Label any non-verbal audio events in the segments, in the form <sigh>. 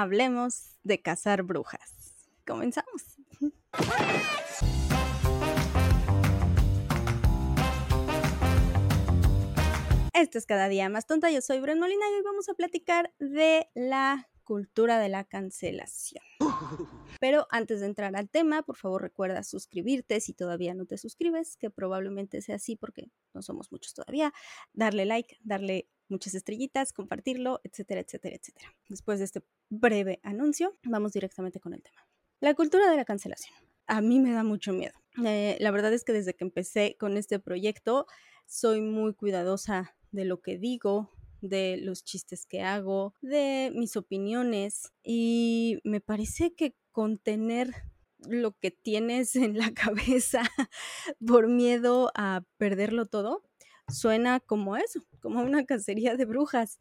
hablemos de cazar brujas. Comenzamos. Esto es cada día más tonta. Yo soy Bren Molina y hoy vamos a platicar de la cultura de la cancelación. Pero antes de entrar al tema, por favor recuerda suscribirte si todavía no te suscribes, que probablemente sea así porque no somos muchos todavía. Darle like, darle muchas estrellitas, compartirlo, etcétera, etcétera, etcétera. Después de este breve anuncio, vamos directamente con el tema. La cultura de la cancelación. A mí me da mucho miedo. Eh, la verdad es que desde que empecé con este proyecto, soy muy cuidadosa de lo que digo, de los chistes que hago, de mis opiniones y me parece que contener lo que tienes en la <laughs> cabeza por miedo a perderlo todo suena como eso, como una cacería de brujas.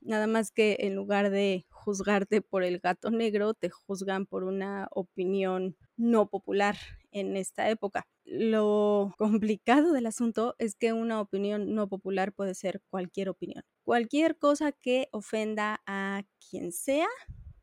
Nada más que en lugar de juzgarte por el gato negro, te juzgan por una opinión no popular en esta época. Lo complicado del asunto es que una opinión no popular puede ser cualquier opinión. Cualquier cosa que ofenda a quien sea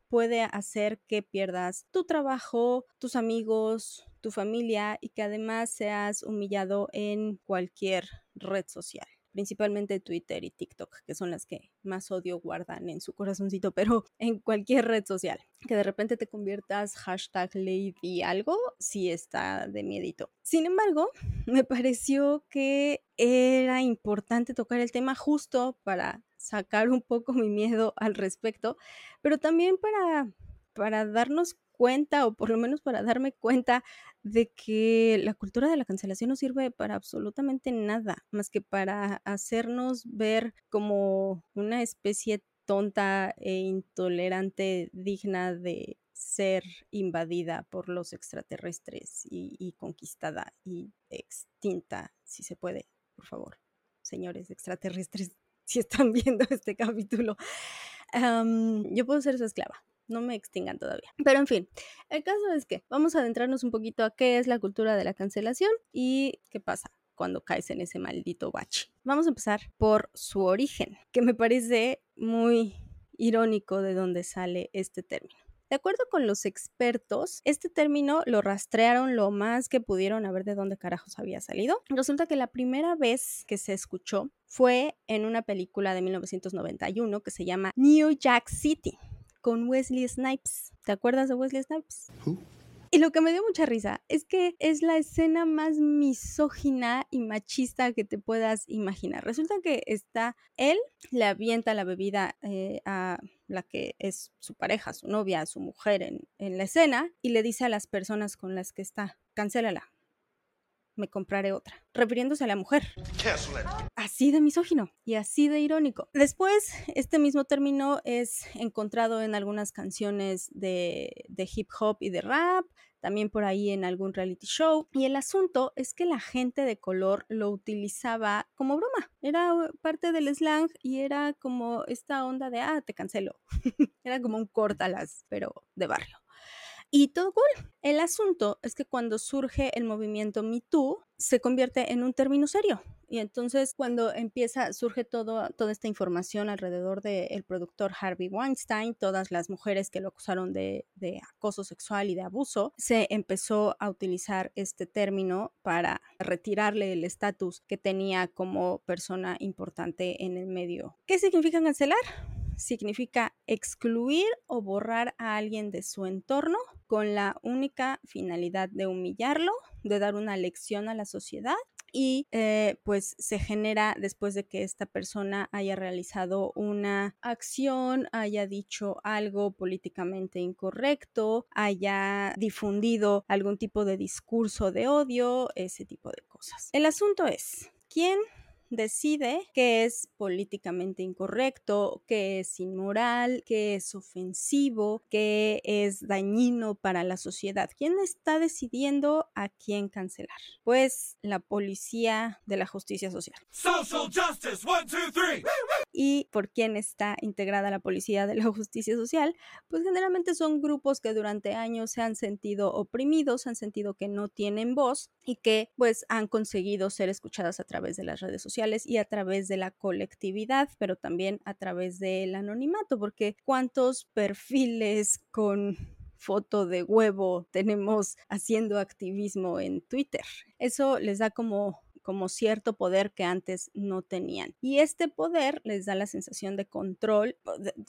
puede hacer que pierdas tu trabajo, tus amigos, tu familia y que además seas humillado en cualquier red social principalmente Twitter y TikTok, que son las que más odio guardan en su corazoncito, pero <laughs> en cualquier red social, que de repente te conviertas hashtag lady algo, sí está de miedito. Sin embargo, <laughs> me pareció que era importante tocar el tema justo para sacar un poco mi miedo al respecto, pero también para, para darnos cuenta, o por lo menos para darme cuenta de que la cultura de la cancelación no sirve para absolutamente nada, más que para hacernos ver como una especie tonta e intolerante digna de ser invadida por los extraterrestres y, conquistada y extinta, si se puede, por favor, señores extraterrestres, <laughs> si están viendo este capítulo. yo puedo ser su esclava, no me extingan todavía. Pero en fin, el caso es que vamos a adentrarnos un poquito a qué es la cultura de la cancelación y qué pasa cuando caes en ese maldito bache. Vamos a empezar por su origen, que me parece muy irónico de dónde sale este término. De acuerdo con los expertos, este término lo rastrearon lo más que pudieron a ver de dónde carajos había salido. Resulta que la primera vez que se escuchó fue en una película de 1991 que se llama New Jack City con Wesley Snipes. ¿Te acuerdas de Wesley Snipes? Y lo que me dio mucha risa es que es la escena más misógina y machista que te puedas imaginar. Resulta que está él, le avienta la bebida eh, a la que es su pareja, su novia, su mujer en, en la escena y le dice a las personas con las que está, cancélala, me compraré otra, refiriéndose a la mujer. Así de misógino y así de irónico. Después, este mismo término es encontrado en algunas canciones de, de hip hop y de rap, también por ahí en algún reality show. Y el asunto es que la gente de color lo utilizaba como broma. Era parte del slang y era como esta onda de, ah, te cancelo. <laughs> era como un córtalas, pero de barrio. Y todo cool. El asunto es que cuando surge el movimiento Me Too, se convierte en un término serio. Y entonces cuando empieza, surge toda esta información alrededor del productor Harvey Weinstein, todas las mujeres que lo acusaron de, de acoso sexual y de abuso, se empezó a utilizar este término para retirarle el estatus que tenía como persona importante en el medio. ¿Qué significa cancelar? Significa excluir o borrar a alguien de su entorno con la única finalidad de humillarlo, de dar una lección a la sociedad y eh, pues se genera después de que esta persona haya realizado una acción, haya dicho algo políticamente incorrecto, haya difundido algún tipo de discurso de odio, ese tipo de cosas. El asunto es, ¿quién decide qué es políticamente incorrecto, qué es inmoral, qué es ofensivo, qué es dañino para la sociedad. ¿Quién está decidiendo a quién cancelar? Pues la policía de la justicia social. Y por quién está integrada la Policía de la <laughs> Justicia Social, pues generalmente son grupos que durante años se han sentido oprimidos, han sentido que no tienen voz y que pues han conseguido ser escuchadas a través de las redes sociales y a través de la colectividad, pero también a través del anonimato, porque cuántos perfiles con foto de huevo tenemos haciendo activismo en Twitter. Eso les da como como cierto poder que antes no tenían. Y este poder les da la sensación de control,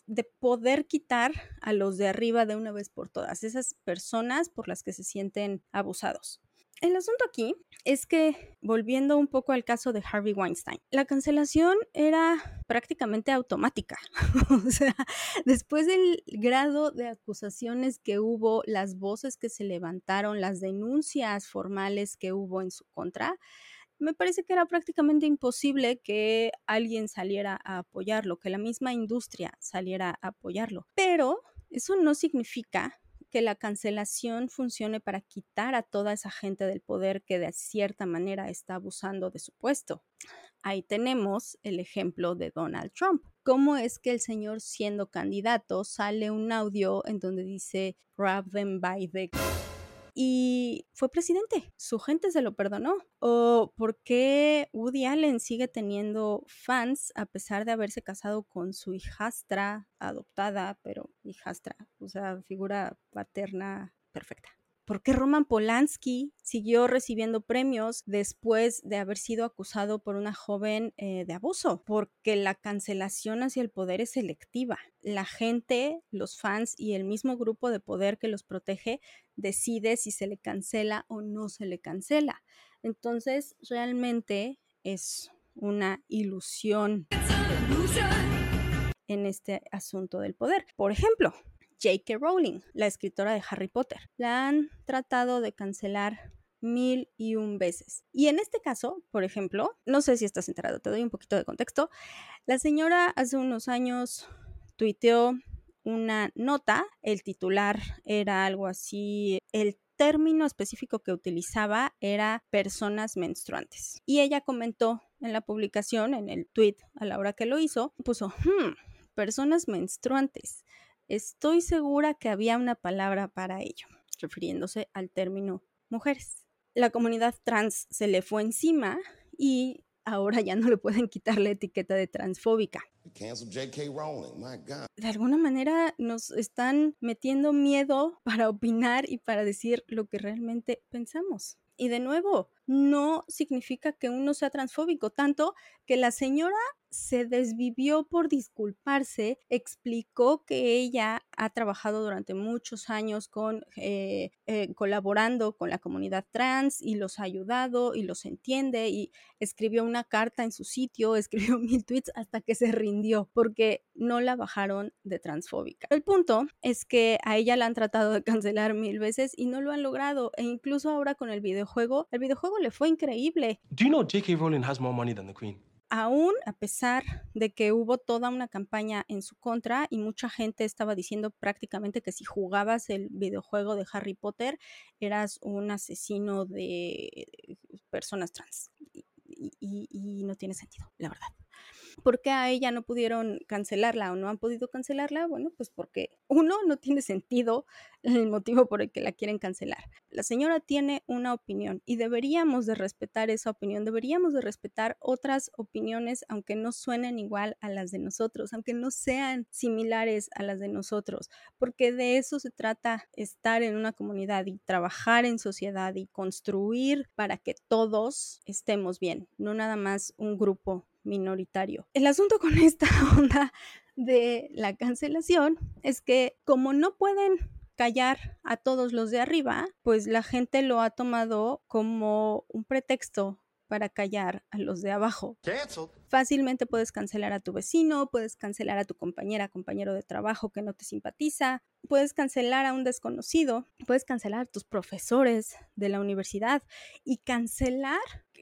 de, poder quitar a los de arriba de una vez por todas, esas personas por las que se sienten abusados. El asunto aquí es que, volviendo un poco al caso de Harvey Weinstein, la cancelación era prácticamente automática. <laughs> o sea, después del grado de acusaciones que hubo, las voces que se levantaron, las denuncias formales que hubo en su contra, me parece que era prácticamente imposible que alguien saliera a apoyarlo, que la misma industria saliera a apoyarlo. Pero eso no significa que la cancelación funcione para quitar a toda esa gente del poder que de cierta manera está abusando de su puesto. Ahí tenemos el ejemplo de Donald Trump. ¿Cómo es que el señor siendo candidato sale un audio en donde dice grab them by the y fue presidente. Su gente se lo perdonó. ¿O por qué Woody Allen sigue teniendo fans a pesar de haberse casado con su hijastra adoptada, pero hijastra, o sea, figura paterna perfecta? ¿Por qué Roman Polanski siguió recibiendo premios después de haber sido acusado por una joven eh, de abuso? Porque la cancelación hacia el poder es selectiva. La gente, los fans y el mismo grupo de poder que los protege decide si se le cancela o no se le cancela. Entonces, realmente es una ilusión en este asunto del poder. Por ejemplo, J.K. Rowling, la escritora de Harry Potter. La han tratado de cancelar mil y un veces. Y en este caso, por ejemplo, no sé si estás enterado, te doy un poquito de contexto. La señora hace unos años tuiteó una nota, el titular era algo así, el término específico que utilizaba era personas menstruantes. Y ella comentó en la publicación, en el tweet a la hora que lo hizo, puso, hmm, personas menstruantes. Estoy segura que había una palabra para ello, refiriéndose al término mujeres. La comunidad trans se le fue encima y ahora ya no le pueden quitar la etiqueta de transfóbica. De alguna manera nos están metiendo miedo para opinar y para decir lo que realmente pensamos. Y de nuevo, no significa que uno sea transfóbico, tanto que la señora se desvivió por disculparse, explicó que ella ha trabajado durante muchos años con, eh, eh, colaborando con la comunidad trans y los ha ayudado y los entiende y escribió una carta en su sitio, <laughs> escribió mil tweets hasta que se rindió porque no la bajaron de transfóbica. El punto es que a ella la han tratado de cancelar mil veces y no lo han logrado e incluso ahora con el videojuego, el videojuego le fue increíble. Do you know J.K. Rowling has more money than the Queen? Aún a pesar de que hubo toda una campaña en su contra y mucha gente estaba diciendo prácticamente que si jugabas el videojuego de Harry Potter eras un asesino de personas trans. Y, no tiene sentido, la verdad. ¿Por qué a ella no pudieron cancelarla o no han podido cancelarla? Bueno, pues porque uno no tiene sentido el motivo por el que la quieren cancelar. La señora tiene una opinión y deberíamos de respetar esa opinión, deberíamos de respetar otras opiniones aunque no suenen igual a las de nosotros, aunque no sean similares a las de nosotros, porque de eso se trata estar en una comunidad y trabajar en sociedad y construir para que todos estemos bien, no nada más un grupo minoritario. El asunto con <laughs> esta onda de la cancelación es que como no pueden callar a todos los de arriba, pues la gente lo ha tomado como un pretexto para callar a los de abajo. Fácilmente puedes cancelar a tu vecino, puedes cancelar a tu compañera, compañero de trabajo que no te simpatiza, puedes cancelar a un desconocido, puedes cancelar a tus profesores de la universidad. Y cancelar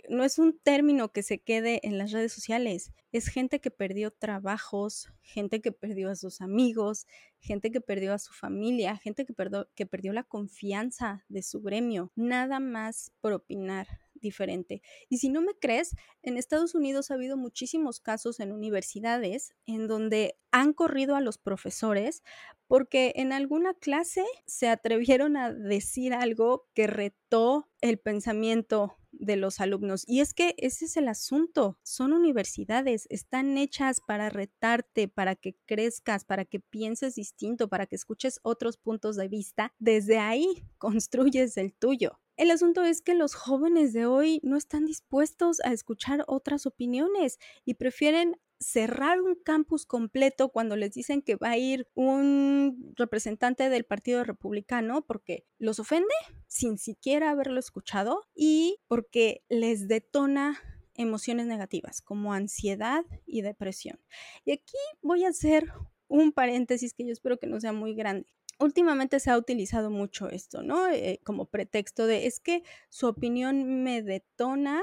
no es un término que se quede en las redes sociales, es gente que perdió trabajos, gente que perdió a sus amigos, gente que perdió a su familia, gente que, perdió, que perdió la confianza de su gremio, nada más por opinar diferente. Y si no me crees, en Estados Unidos ha habido muchísimos casos en universidades en donde han corrido a los profesores porque en alguna clase se atrevieron a decir algo que retó el pensamiento de los alumnos. Y es que ese es el asunto. Son universidades, están hechas para retarte, para que crezcas, para que pienses distinto, para que escuches otros puntos de vista. Desde ahí construyes el tuyo. El asunto es que los jóvenes de hoy no están dispuestos a escuchar otras opiniones y prefieren cerrar un campus completo cuando les dicen que va a ir un representante del Partido Republicano porque los ofende sin siquiera haberlo escuchado y porque les detona emociones negativas como ansiedad y depresión. Y aquí voy a hacer un paréntesis que yo espero que no sea muy grande. Últimamente se ha utilizado mucho esto, ¿no? Eh, como pretexto de es que su opinión me detona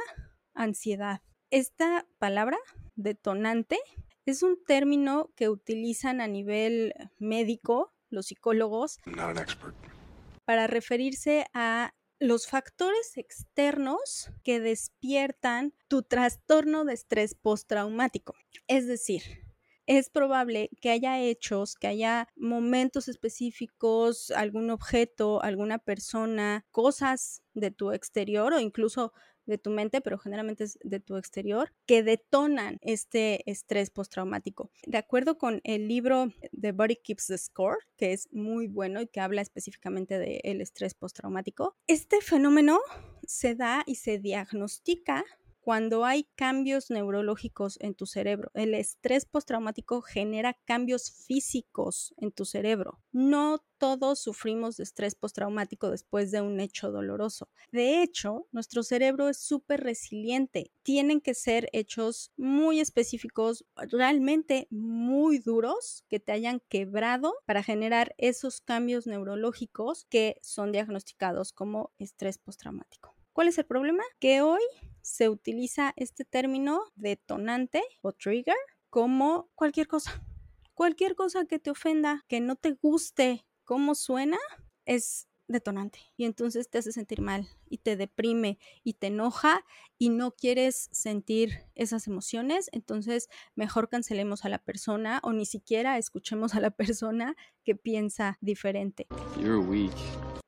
ansiedad. Esta palabra detonante es un término que utilizan a nivel médico los psicólogos para referirse a los factores externos que despiertan tu trastorno de estrés postraumático. Es decir, es probable que haya hechos, que haya momentos específicos, algún objeto, alguna persona, cosas de tu exterior o incluso de tu mente, pero generalmente es de tu exterior, que detonan este estrés postraumático. De acuerdo con el libro The Body Keeps the Score, que es muy bueno y que habla específicamente del estrés postraumático, este fenómeno se da y se diagnostica cuando hay cambios neurológicos en tu cerebro. El estrés postraumático genera cambios físicos en tu cerebro. No todos sufrimos de estrés postraumático después de un hecho doloroso. De hecho, nuestro cerebro es súper resiliente. Tienen que ser hechos muy específicos, realmente muy duros, que te hayan quebrado para generar esos cambios neurológicos que son diagnosticados como estrés postraumático. ¿Cuál es el problema? Que hoy se utiliza este término detonante o trigger como cualquier cosa. Cualquier cosa que te ofenda, que no te guste cómo suena, es detonante y entonces te hace sentir mal y te deprime y te enoja y no quieres sentir esas emociones, entonces mejor cancelemos a la persona o ni siquiera escuchemos a la <laughs> persona que piensa diferente.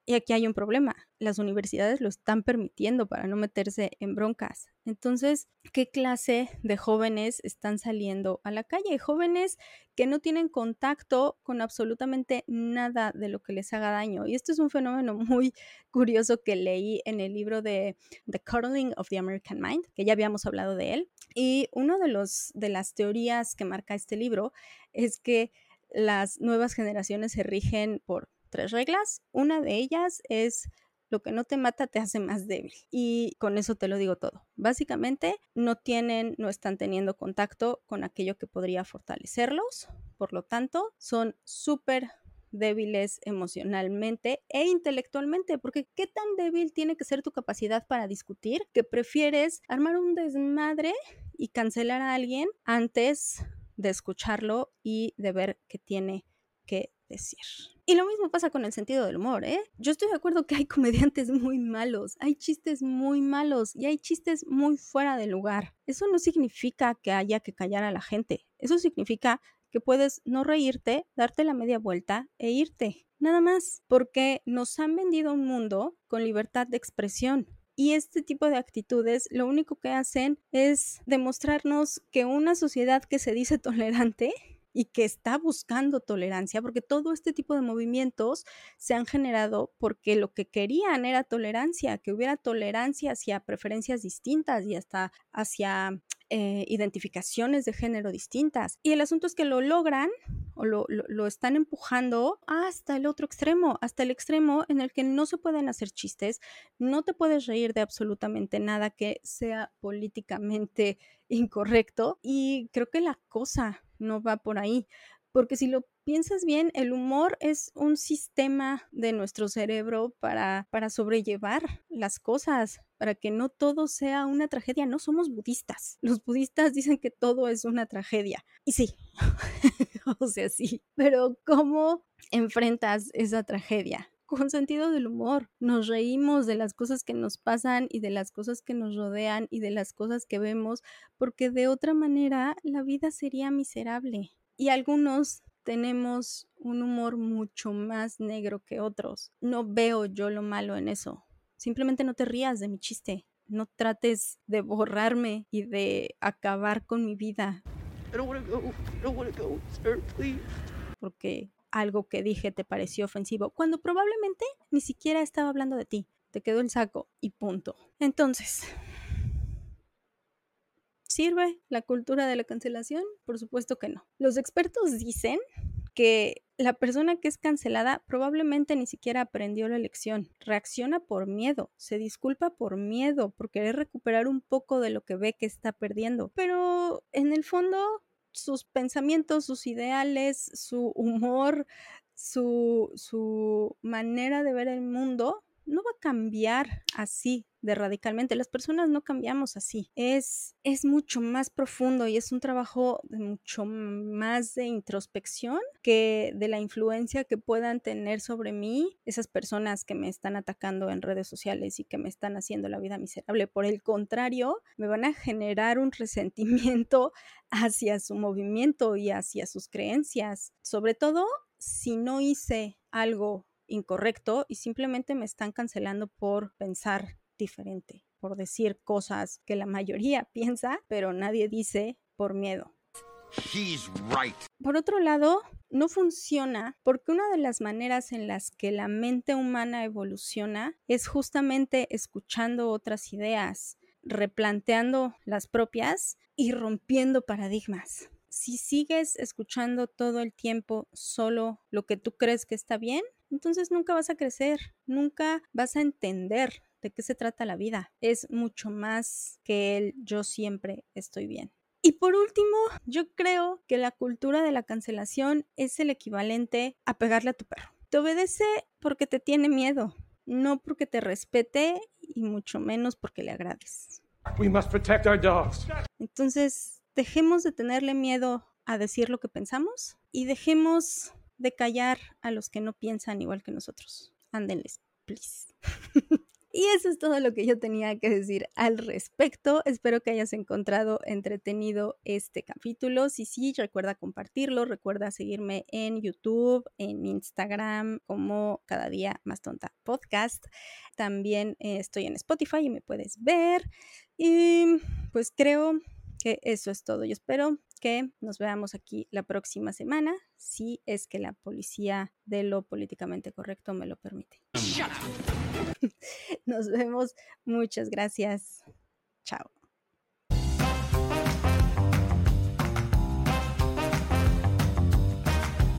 Y aquí hay un problema. Las universidades lo están permitiendo para no meterse en broncas. Entonces, ¿qué clase de jóvenes están saliendo a la calle? Jóvenes que no tienen contacto con absolutamente nada de lo que les haga daño. Y esto es un fenómeno <laughs> muy curioso que leí en el libro de The Cuddling of the American Mind, que ya habíamos hablado de él. Y una de, los, de las teorías que marca este libro es que las nuevas generaciones se rigen por tres reglas. Una de ellas es lo que no te mata te hace más débil. Y con eso te lo digo todo. Básicamente no tienen, no están teniendo contacto con aquello que podría fortalecerlos. Por lo tanto, son súper débiles emocionalmente e intelectualmente, porque qué tan débil tiene que ser tu capacidad para discutir que prefieres armar un desmadre y cancelar a alguien antes de escucharlo y de ver qué tiene que decir. Y lo mismo pasa con el sentido del humor, ¿eh? Yo estoy de acuerdo que hay <laughs> comediantes muy malos, hay chistes muy malos y hay chistes muy fuera de lugar. Eso no significa que haya que callar a la gente. Eso significa que puedes no reírte, darte la media vuelta e irte. Nada más, porque nos han vendido un mundo con libertad de expresión. Y este tipo de actitudes lo único que hacen es demostrarnos que una sociedad que se dice <laughs> tolerante y que está buscando tolerancia, porque todo este tipo de movimientos se han generado porque lo que querían era tolerancia, que hubiera tolerancia hacia preferencias distintas y hasta hacia eh, identificaciones de género distintas. Y el asunto es que lo logran o lo, lo, están empujando hasta el otro extremo, hasta el extremo en el que no se pueden hacer chistes, no te puedes reír de absolutamente nada que sea políticamente incorrecto y creo que la cosa no va por ahí. Porque si lo piensas bien, el humor es un sistema de nuestro cerebro para, para sobrellevar las cosas, para que no todo sea una tragedia. No somos budistas. Los budistas dicen que todo es una tragedia. Y sí, <laughs> o sea, sí. Pero ¿cómo enfrentas esa tragedia? Con sentido del humor. Nos reímos de las cosas que nos pasan y de las cosas que nos rodean y de las cosas que vemos, porque de otra manera la vida sería miserable. Y algunos tenemos un humor mucho más negro que otros. No veo yo lo malo en eso. Simplemente no te rías de mi chiste. No trates de borrarme y de acabar con mi vida. Porque algo que dije te pareció ofensivo, cuando probablemente ni siquiera estaba hablando de ti. Te quedó el saco y punto. Entonces, ¿sirve la cultura de la cancelación? Por supuesto que no. Los expertos dicen que la persona que es cancelada probablemente ni siquiera aprendió la lección, reacciona por miedo, se disculpa por miedo, por querer recuperar un poco de lo que ve que está perdiendo, pero en el fondo sus pensamientos, sus ideales, su humor, su, su manera de ver el mundo no va a cambiar así de radicalmente. Las personas no cambiamos así. Es, es mucho más profundo y es un trabajo de mucho más de introspección que de la influencia que puedan tener sobre mí esas personas que me están atacando en redes sociales y que me están haciendo la vida miserable. Por el contrario, me van a generar un resentimiento <laughs> hacia su movimiento y hacia sus creencias. Sobre todo si no hice algo incorrecto y simplemente me están cancelando por pensar diferente, por decir cosas que la mayoría <laughs> piensa, pero nadie dice por miedo. Por otro lado, no funciona porque una de las maneras en las que la mente humana evoluciona es justamente escuchando otras ideas, replanteando las propias y rompiendo paradigmas. Si sigues escuchando todo el tiempo solo lo que tú crees que está bien, entonces nunca vas a crecer, nunca vas a entender de qué se trata la vida. Es mucho más que el yo siempre estoy bien. Y por último, yo creo que la cultura de la cancelación es el equivalente a pegarle a tu perro. Te obedece porque te tiene miedo, no porque te respete y mucho menos porque le agrades. Entonces, dejemos de tenerle miedo a decir lo que pensamos y dejemos de callar a los que no piensan igual que nosotros. Ándenles, please. <laughs> Y eso es todo lo que yo tenía que decir al respecto. Espero que hayas encontrado entretenido este capítulo. Si sí, recuerda compartirlo, recuerda seguirme en YouTube, en Instagram como cada día más tonta podcast. También eh, estoy en Spotify y me puedes ver. Y pues creo que eso es todo. Yo espero que nos veamos aquí la próxima semana, si es que la policía de lo políticamente correcto me lo permite. <laughs> Nos vemos. Muchas gracias. Chao.